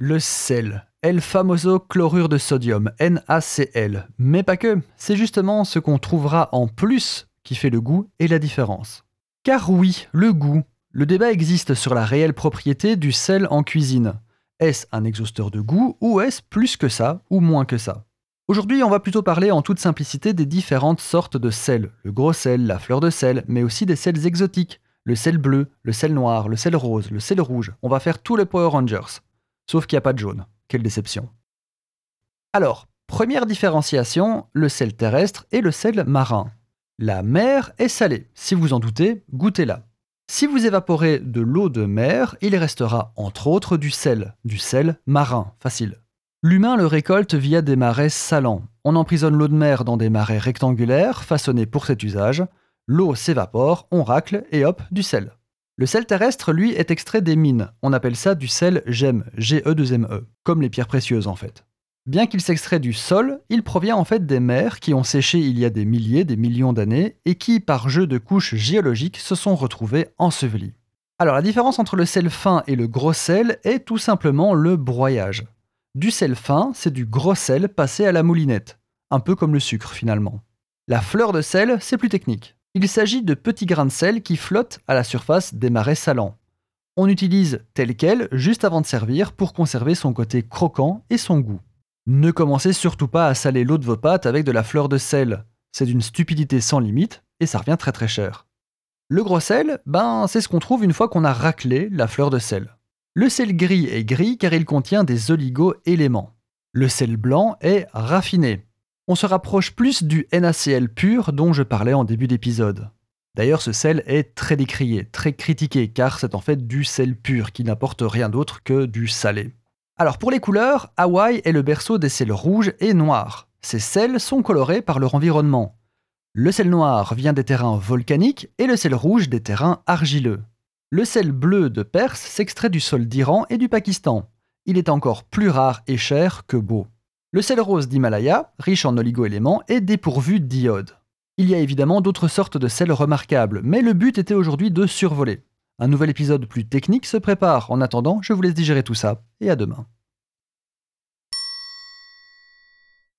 Le sel, L-famoso chlorure de sodium, NaCl. Mais pas que, c'est justement ce qu'on trouvera en plus qui fait le goût et la différence. Car oui, le goût. Le débat existe sur la réelle propriété du sel en cuisine. Est-ce un exhausteur de goût ou est-ce plus que ça ou moins que ça? Aujourd'hui, on va plutôt parler en toute simplicité des différentes sortes de sel. Le gros sel, la fleur de sel, mais aussi des sels exotiques. Le sel bleu, le sel noir, le sel rose, le sel rouge. On va faire tout le Power Rangers. Sauf qu'il n'y a pas de jaune. Quelle déception. Alors, première différenciation, le sel terrestre et le sel marin. La mer est salée. Si vous en doutez, goûtez-la. Si vous évaporez de l'eau de mer, il restera entre autres du sel, du sel marin, facile. L'humain le récolte via des marais salants. On emprisonne l'eau de mer dans des marais rectangulaires, façonnés pour cet usage. L'eau s'évapore, on racle et hop, du sel. Le sel terrestre, lui, est extrait des mines. On appelle ça du sel GEM, G-E-2-M-E, e, comme les pierres précieuses en fait. Bien qu'il s'extrait du sol, il provient en fait des mers qui ont séché il y a des milliers, des millions d'années et qui, par jeu de couches géologiques, se sont retrouvées ensevelies. Alors la différence entre le sel fin et le gros sel est tout simplement le broyage. Du sel fin, c'est du gros sel passé à la moulinette, un peu comme le sucre finalement. La fleur de sel, c'est plus technique. Il s'agit de petits grains de sel qui flottent à la surface des marais salants. On utilise tel quel juste avant de servir pour conserver son côté croquant et son goût. Ne commencez surtout pas à saler l'eau de vos pâtes avec de la fleur de sel. C'est d'une stupidité sans limite et ça revient très très cher. Le gros sel, ben c'est ce qu'on trouve une fois qu'on a raclé la fleur de sel. Le sel gris est gris car il contient des oligo-éléments. Le sel blanc est raffiné on se rapproche plus du NaCl pur dont je parlais en début d'épisode. D'ailleurs, ce sel est très décrié, très critiqué, car c'est en fait du sel pur qui n'apporte rien d'autre que du salé. Alors pour les couleurs, Hawaï est le berceau des sels rouges et noirs. Ces sels sont colorés par leur environnement. Le sel noir vient des terrains volcaniques et le sel rouge des terrains argileux. Le sel bleu de Perse s'extrait du sol d'Iran et du Pakistan. Il est encore plus rare et cher que beau. Le sel rose d'Himalaya, riche en oligo-éléments, est dépourvu d'iode. Il y a évidemment d'autres sortes de sels remarquables, mais le but était aujourd'hui de survoler. Un nouvel épisode plus technique se prépare. En attendant, je vous laisse digérer tout ça, et à demain.